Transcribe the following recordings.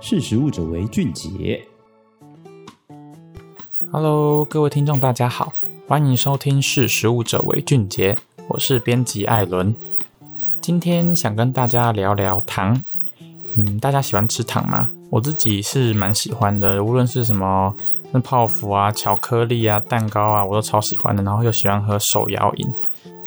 识食物者为俊杰。Hello，各位听众，大家好，欢迎收听《识食物者为俊杰》，我是编辑艾伦。今天想跟大家聊聊糖。嗯，大家喜欢吃糖吗？我自己是蛮喜欢的，无论是什么那泡芙啊、巧克力啊、蛋糕啊，我都超喜欢的。然后又喜欢喝手摇饮。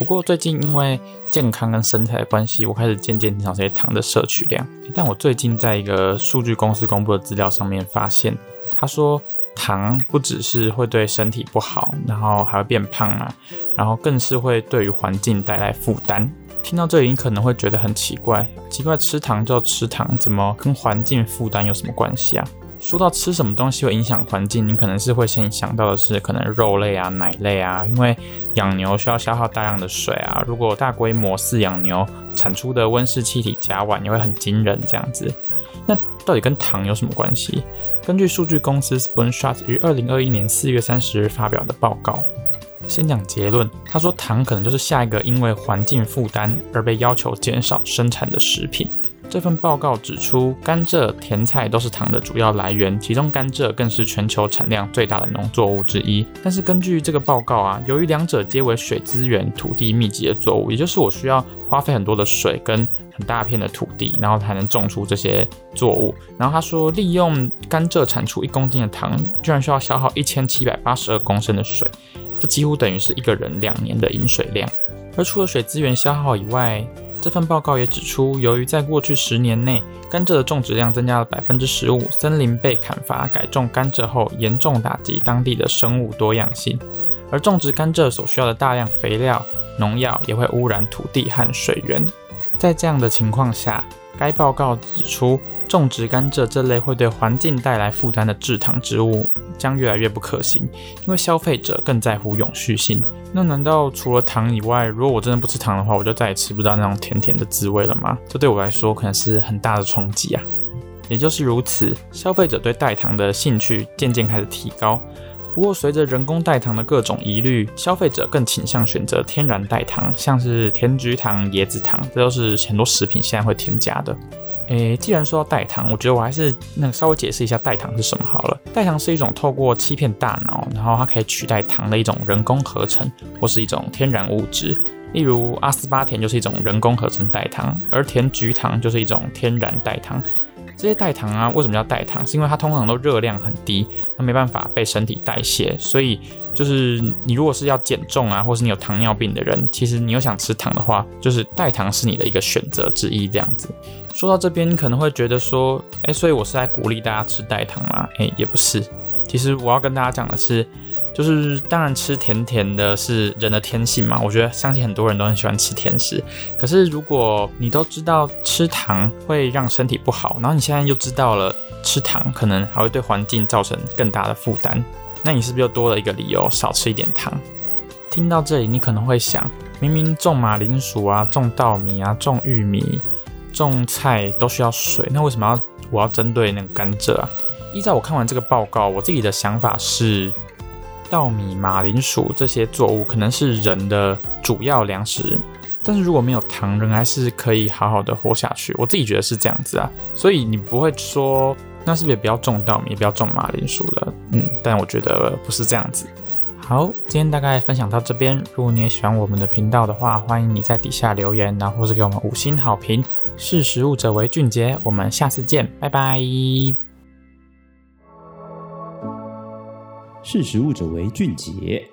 不过最近因为健康跟身材的关系，我开始渐渐减少这些糖的摄取量。但我最近在一个数据公司公布的资料上面发现，他说。糖不只是会对身体不好，然后还会变胖啊，然后更是会对于环境带来负担。听到这里，你可能会觉得很奇怪，奇怪，吃糖就吃糖，怎么跟环境负担有什么关系啊？说到吃什么东西会影响环境，你可能是会先想到的是可能肉类啊、奶类啊，因为养牛需要消耗大量的水啊。如果大规模饲养牛，产出的温室气体甲烷也会很惊人，这样子。那到底跟糖有什么关系？根据数据公司 Spoonshot 于二零二一年四月三十日发表的报告，先讲结论。他说，糖可能就是下一个因为环境负担而被要求减少生产的食品。这份报告指出，甘蔗、甜菜都是糖的主要来源，其中甘蔗更是全球产量最大的农作物之一。但是根据这个报告啊，由于两者皆为水资源、土地密集的作物，也就是我需要花费很多的水跟很大片的土地，然后才能种出这些作物。然后他说，利用甘蔗产出一公斤的糖，居然需要消耗一千七百八十二公升的水，这几乎等于是一个人两年的饮水量。而除了水资源消耗以外，这份报告也指出，由于在过去十年内，甘蔗的种植量增加了百分之十五，森林被砍伐改种甘蔗后，严重打击当地的生物多样性。而种植甘蔗所需要的大量肥料、农药也会污染土地和水源。在这样的情况下，该报告指出，种植甘蔗这类会对环境带来负担的制糖植物将越来越不可行，因为消费者更在乎永续性。那难道除了糖以外，如果我真的不吃糖的话，我就再也吃不到那种甜甜的滋味了吗？这对我来说可能是很大的冲击啊！也就是如此，消费者对代糖的兴趣渐渐开始提高。不过，随着人工代糖的各种疑虑，消费者更倾向选择天然代糖，像是甜菊糖、椰子糖，这都是很多食品现在会添加的。诶，既然说到代糖，我觉得我还是那个稍微解释一下代糖是什么好了。代糖是一种透过欺骗大脑，然后它可以取代糖的一种人工合成，或是一种天然物质。例如阿斯巴甜就是一种人工合成代糖，而甜菊糖就是一种天然代糖。这些代糖啊，为什么叫代糖？是因为它通常都热量很低，它没办法被身体代谢，所以就是你如果是要减重啊，或是你有糖尿病的人，其实你又想吃糖的话，就是代糖是你的一个选择之一。这样子说到这边，你可能会觉得说，哎，所以我是在鼓励大家吃代糖吗？哎，也不是。其实我要跟大家讲的是。就是当然吃甜甜的是人的天性嘛，我觉得相信很多人都很喜欢吃甜食。可是如果你都知道吃糖会让身体不好，然后你现在又知道了吃糖可能还会对环境造成更大的负担，那你是不是又多了一个理由少吃一点糖？听到这里，你可能会想，明明种马铃薯啊、种稻米啊、种玉米、种菜都需要水，那为什么要我要针对那个甘蔗啊？依照我看完这个报告，我自己的想法是。稻米、马铃薯这些作物可能是人的主要粮食，但是如果没有糖，人还是可以好好的活下去。我自己觉得是这样子啊，所以你不会说那是不是也不要种稻米，也不要种马铃薯了？嗯，但我觉得不是这样子。好，今天大概分享到这边。如果你也喜欢我们的频道的话，欢迎你在底下留言，然后或是给我们五星好评。识食物者为俊杰，我们下次见，拜拜。识时务者为俊杰。